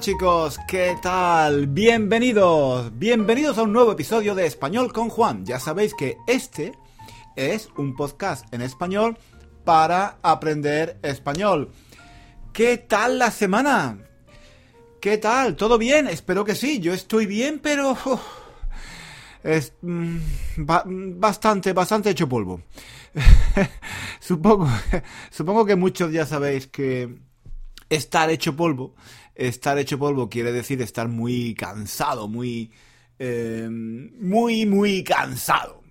Chicos, ¿qué tal? Bienvenidos, bienvenidos a un nuevo episodio de Español con Juan. Ya sabéis que este es un podcast en español para aprender español. ¿Qué tal la semana? ¿Qué tal? ¿Todo bien? Espero que sí. Yo estoy bien, pero... es mm, ba- bastante, bastante hecho polvo. supongo, supongo que muchos ya sabéis que estar hecho polvo, estar hecho polvo quiere decir estar muy cansado, muy, eh, muy, muy cansado.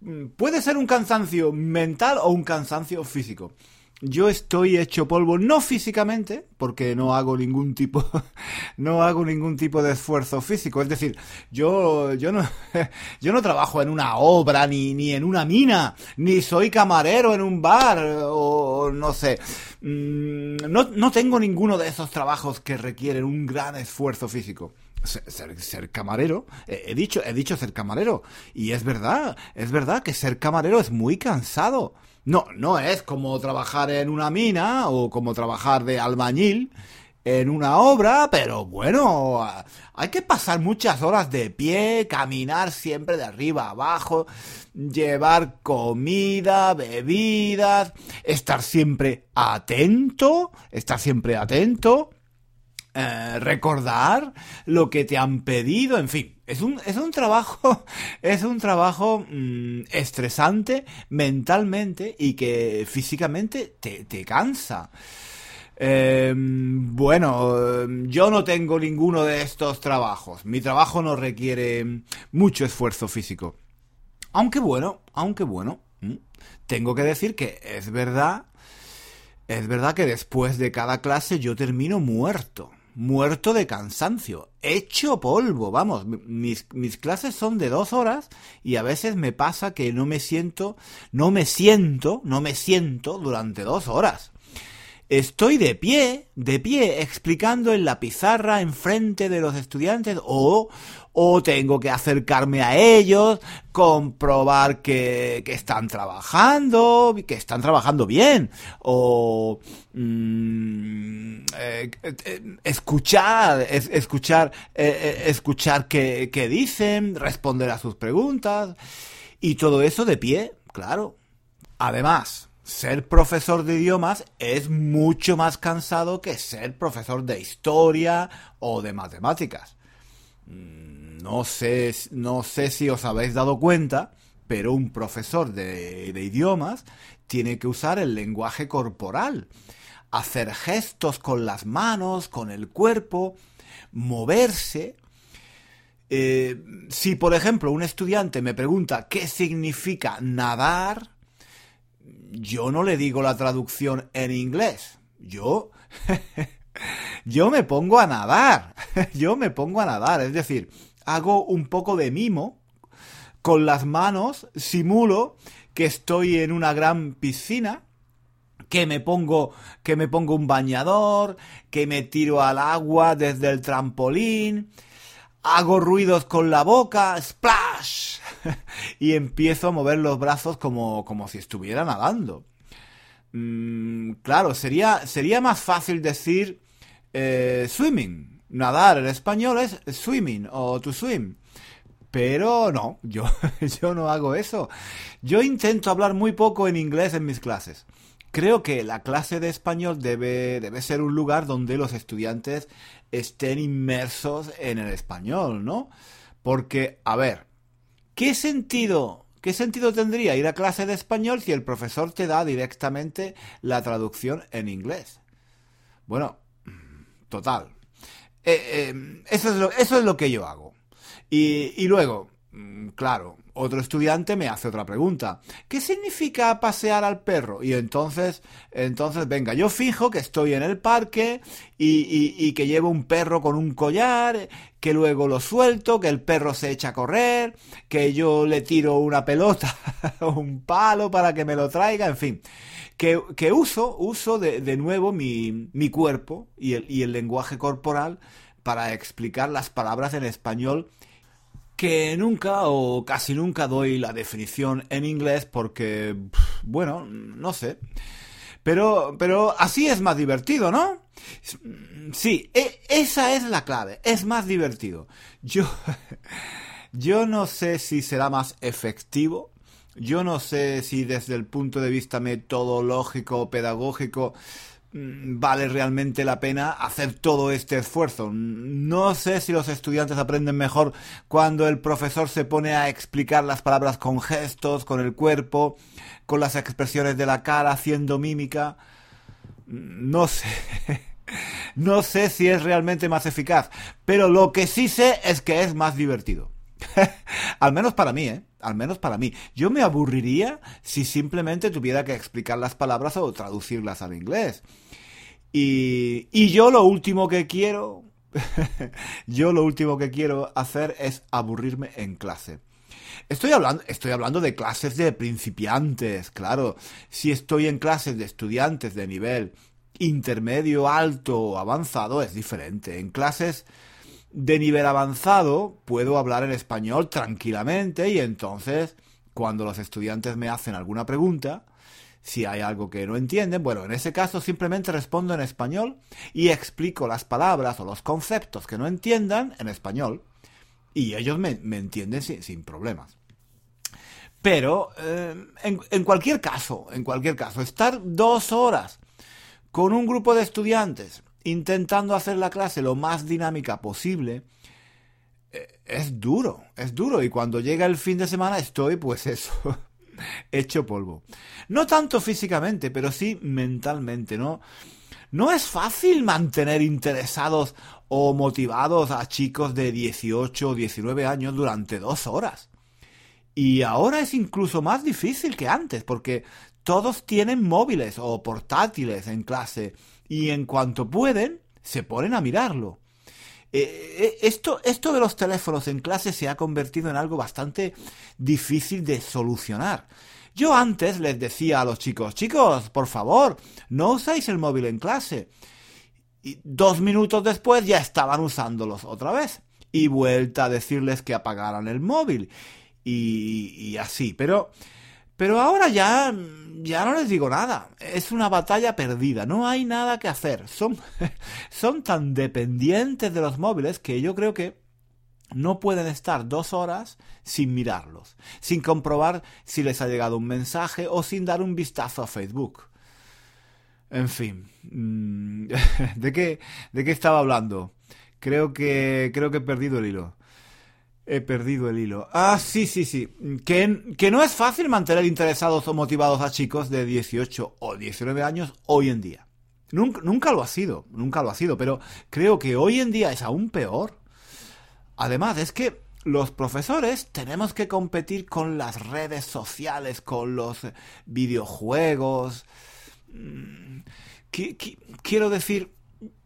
Mm, Puede ser un cansancio mental o un cansancio físico. Yo estoy hecho polvo, no físicamente, porque no hago ningún tipo, no hago ningún tipo de esfuerzo físico. Es decir, yo, yo no, yo no trabajo en una obra, ni, ni en una mina, ni soy camarero en un bar, o no sé. Mm, No, no tengo ninguno de esos trabajos que requieren un gran esfuerzo físico ser, camarero, he dicho, he dicho ser camarero, y es verdad, es verdad que ser camarero es muy cansado. No, no es como trabajar en una mina o como trabajar de albañil en una obra, pero bueno, hay que pasar muchas horas de pie, caminar siempre de arriba abajo, llevar comida, bebidas, estar siempre atento, estar siempre atento eh, recordar lo que te han pedido, en fin, es un, es un trabajo, es un trabajo mm, estresante mentalmente y que físicamente te, te cansa. Eh, bueno, yo no tengo ninguno de estos trabajos. Mi trabajo no requiere mucho esfuerzo físico. Aunque bueno, aunque bueno, mm, tengo que decir que es verdad es verdad que después de cada clase yo termino muerto, muerto de cansancio, hecho polvo, vamos, mi- mis, mis clases son de dos horas y a veces me pasa que no me siento, no me siento, no me siento durante dos horas. Estoy de pie, de pie, explicando en la pizarra enfrente de los estudiantes o, o tengo que acercarme a ellos, comprobar que, que están trabajando, que están trabajando bien, o mm, eh, eh, escuchar, es- escuchar, eh, escuchar qué, qué dicen, responder a sus preguntas, y todo eso de pie, claro. Además, ser profesor de idiomas es mucho más cansado que ser profesor de historia o de matemáticas. Mm, No sé, no sé si os habéis dado cuenta, pero un profesor de, idiomas tiene que usar el lenguaje corporal, hacer gestos con las manos, con el cuerpo, moverse. Eh, si, por ejemplo, un estudiante me pregunta qué significa nadar, yo no le digo la traducción en inglés. Yo, yo me pongo a nadar. Yo me pongo a nadar. Es decir, hago un poco de mimo. Con las manos simulo que estoy en una gran piscina. Que me pongo, que me pongo un bañador, que me tiro al agua desde el trampolín, hago ruidos con la boca, splash, y empiezo a mover los brazos como, como si estuviera nadando. Mm, claro, sería, sería más fácil decir eh, swimming. Nadar en español es swimming o to swim. Pero no, yo, yo no hago eso. Yo intento hablar muy poco en inglés en mis clases. Creo que la clase de español debe, debe ser un lugar donde los estudiantes estén inmersos en el español, ¿no? Porque, a ver, ¿qué sentido, qué sentido tendría ir a clase de español si el profesor te da directamente la traducción en inglés? Bueno, total. Eh, eh, eso, es lo, eso es lo que yo hago. Y, luego, claro, otro estudiante me hace otra pregunta. ¿Qué significa pasear al perro? Y entonces, entonces, venga, yo fijo que estoy en el parque y, que llevo un perro con un collar, que luego lo suelto, que el perro se echa a correr, que yo le tiro una pelota o un palo para que me lo traiga, en fin. Que, que uso, uso de, de nuevo mi, mi cuerpo y el, y el lenguaje corporal para explicar las palabras en español que nunca o casi nunca doy la definición en inglés porque, bueno, no sé. Pero, pero así es más divertido, ¿no? Sí, e, esa es la clave, es más divertido. Yo, yo no sé si será más efectivo, yo no sé si desde el punto de vista metodológico pedagógico vale realmente la pena hacer todo este esfuerzo. No sé si los estudiantes aprenden mejor cuando el profesor se pone a explicar las palabras con gestos, con el cuerpo, con las expresiones de la cara, haciendo mímica. No sé. No sé si es realmente más eficaz, pero lo que sí sé es que es más divertido. Al menos para mí, ¿eh? Al menos para mí. Yo me aburriría si simplemente tuviera que explicar las palabras o traducirlas al inglés. Y, y yo lo último que quiero, yo lo último que quiero hacer es aburrirme en clase. Estoy hablando, estoy hablando de clases de principiantes, claro. Si estoy en clases de estudiantes de nivel intermedio, alto o avanzado, es diferente. En clases de nivel avanzado puedo hablar en español tranquilamente y entonces cuando los estudiantes me hacen alguna pregunta, si hay algo que no entienden, bueno, en ese caso simplemente respondo en español y explico las palabras o los conceptos que no entiendan en español y ellos me, entienden sin, problemas. Pero eh, en, en cualquier caso, en cualquier caso, estar dos horas con un grupo de estudiantes intentando hacer la clase lo más dinámica posible, eh, es duro, es duro. Y cuando llega el fin de semana estoy, pues eso, hecho polvo. No tanto físicamente, pero sí mentalmente, ¿no? No es fácil mantener interesados o motivados a chicos de 18 o 19 años durante dos horas. Y ahora es incluso más difícil que antes, porque todos tienen móviles o portátiles en clase y en cuanto pueden, se ponen a mirarlo. Eh, eh, esto, esto de los teléfonos en clase se ha convertido en algo bastante difícil de solucionar. Yo antes les decía a los chicos, chicos, por favor, no usáis el móvil en clase. Y dos minutos después ya estaban usándolos otra vez. Y vuelta a decirles que apagaran el móvil. Y, y así. Pero pero ahora ya, ya no les digo nada. Es una batalla perdida. No hay nada que hacer. Son, son tan dependientes de los móviles que yo creo que no pueden estar dos horas sin mirarlos, sin comprobar si les ha llegado un mensaje o sin dar un vistazo a Facebook. En fin, mm, ¿de qué, de qué estaba hablando? Creo que, creo que he perdido el hilo. He perdido el hilo. Ah, sí, sí, sí. Que, que no es fácil mantener interesados o motivados a chicos de 18 o 19 años hoy en día. Nunca, lo ha sido, nunca lo ha sido, pero creo que hoy en día es aún peor. Además, es que los profesores tenemos que competir con las redes sociales, con los videojuegos. Mm, quiero decir,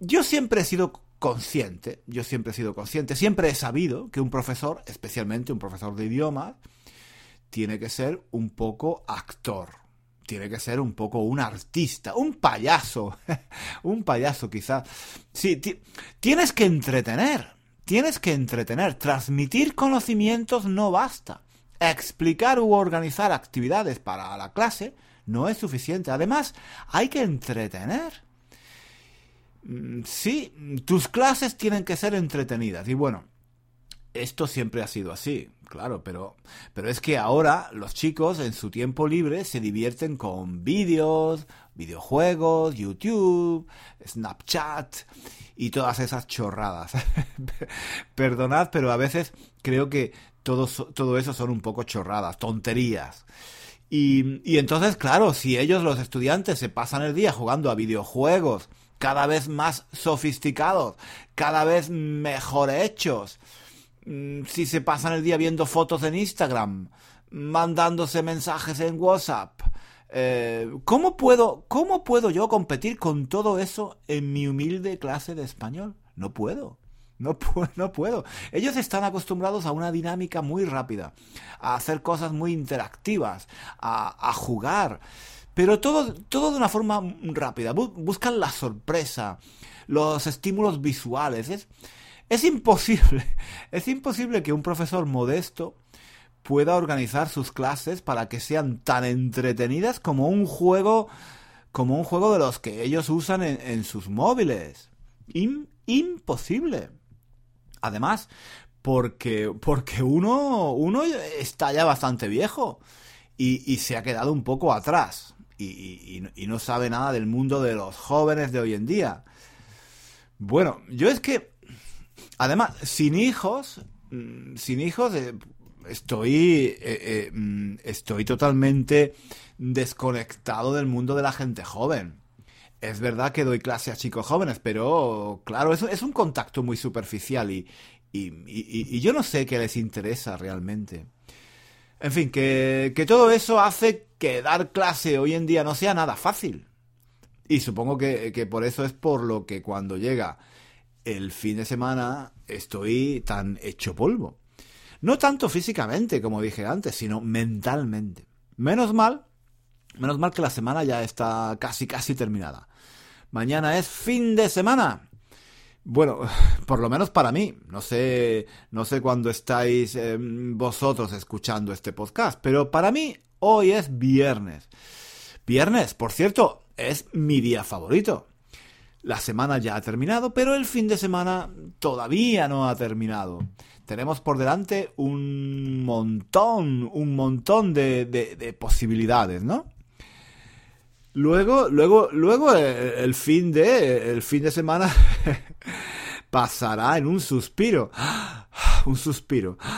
yo siempre he sido consciente, yo siempre he sido consciente, siempre he sabido que un profesor, especialmente un profesor de idiomas, tiene que ser un poco actor, tiene que ser un poco un artista, un payaso, un payaso quizás. Sí, tienes que entretener, tienes que entretener, transmitir conocimientos no basta. Explicar u organizar actividades para la clase no es suficiente. Además, hay que entretener. Mm, sí, tus clases tienen que ser entretenidas. Y bueno, esto siempre ha sido así, claro, pero, pero es que ahora los chicos en su tiempo libre se divierten con vídeos, videojuegos, YouTube, Snapchat y todas esas chorradas. Perdonad, pero a veces creo que todo, todo eso son un poco chorradas, tonterías. Y, y entonces, claro, si ellos, los estudiantes, se pasan el día jugando a videojuegos, cada vez más sofisticados, cada vez mejor hechos. Mm, si se pasan el día viendo fotos en Instagram, mandándose mensajes en WhatsApp, eh, ¿cómo, puedo, ¿cómo puedo yo competir con todo eso en mi humilde clase de español? No puedo. No, no, puedo. Ellos están acostumbrados a una dinámica muy rápida, a hacer cosas muy interactivas, a, a jugar. Pero todo, todo de una forma rápida. Buscan la sorpresa, los estímulos visuales. Es, es imposible, es imposible que un profesor modesto pueda organizar sus clases para que sean tan entretenidas como un juego como un juego de los que ellos usan en, sus móviles. imposible. Además, porque, porque uno, uno está ya bastante viejo y, se ha quedado un poco atrás y, y, no sabe nada del mundo de los jóvenes de hoy en día. Bueno, yo es que, además, sin hijos, mm, sin hijos, eh, estoy, eh, eh, mm, estoy totalmente desconectado del mundo de la gente joven. Es verdad que doy clase a chicos jóvenes, pero claro, eso es un contacto muy superficial y, y, yo no sé qué les interesa realmente. En fin, que, todo eso hace que dar clase hoy en día no sea nada fácil. Y supongo que, que por eso es por lo que cuando llega el fin de semana estoy tan hecho polvo. No tanto físicamente, como dije antes, sino mentalmente. Menos mal, menos mal que la semana ya está casi casi terminada. Mañana es fin de semana. Bueno, por lo menos para mí. No sé, no sé cuándo estáis em, vosotros escuchando este podcast, pero para mí hoy es viernes. Viernes, por cierto, es mi día favorito. La semana ya ha terminado, pero el fin de semana todavía no ha terminado tenemos por delante un montón, un montón de, posibilidades, ¿no? Luego, luego, luego eh, el fin de, el fin de semana pasará en un suspiro, un suspiro,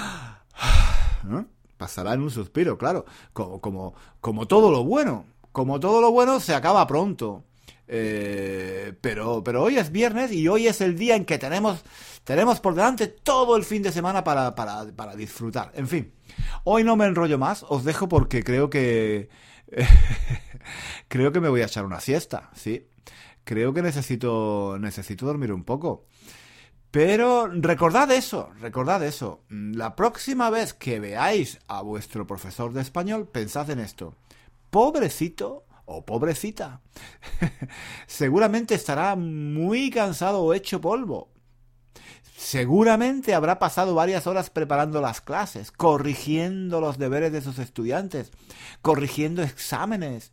Pasará en un suspiro, claro, como, como, como todo lo bueno, como todo lo bueno se acaba pronto. Eh, pero, pero hoy es viernes y hoy es el día en que tenemos, tenemos por delante todo el fin de semana para, para, para disfrutar. En fin, hoy no me enrollo más, os dejo porque creo que... creo que me voy a echar una siesta, sí. Creo que necesito, necesito dormir un poco. Pero recordad eso, recordad eso. La próxima vez que veáis a vuestro profesor de español, pensad en esto. Pobrecito o pobrecita, seguramente estará muy cansado o hecho polvo. Seguramente habrá pasado varias horas preparando las clases, corrigiendo los deberes de sus estudiantes, corrigiendo exámenes.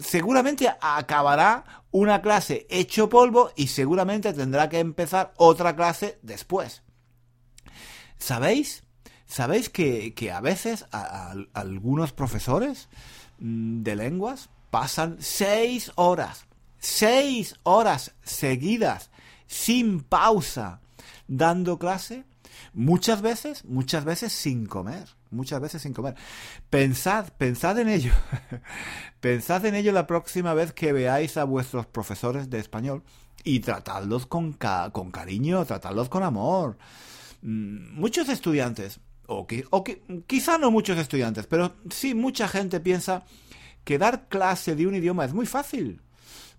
Seguramente acabará una clase hecho polvo y seguramente tendrá que empezar otra clase después. ¿Sabéis? ¿Sabéis que, a veces algunos profesores Mm, de lenguas pasan seis horas, seis horas seguidas, sin pausa, dando clase, muchas veces, muchas veces sin comer, muchas veces sin comer. Pensad, pensad en ello, pensad en ello la próxima vez que veáis a vuestros profesores de español y tratadlos con, con cariño, tratadlos con amor. Mm, muchos estudiantes o, quizá no muchos estudiantes, pero sí mucha gente piensa que dar clase de un idioma es muy fácil.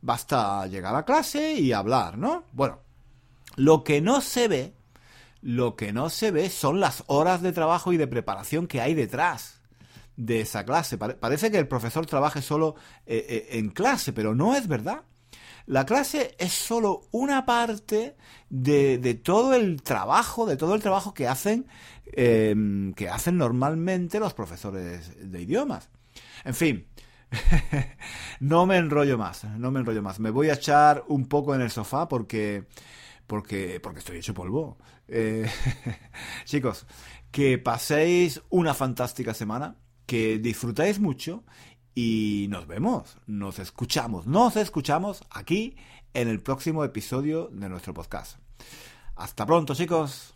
Basta llegar a clase y hablar, ¿no? Bueno, lo que no se ve, lo que no se ve son las horas de trabajo y de preparación que hay detrás de esa clase. parece que el profesor trabaje solo eh, eh, en clase, pero no es verdad. La clase es solo una parte de, todo el trabajo, de todo el trabajo que hacen Em, que hacen normalmente los profesores de idiomas. En fin, no me enrollo más, no me enrollo más. Me voy a echar un poco en el sofá porque, porque, porque estoy hecho polvo. Eh, chicos, que paséis una fantástica semana, que disfrutáis mucho y nos vemos, nos escuchamos, nos escuchamos aquí en el próximo episodio de nuestro podcast. Hasta pronto, chicos.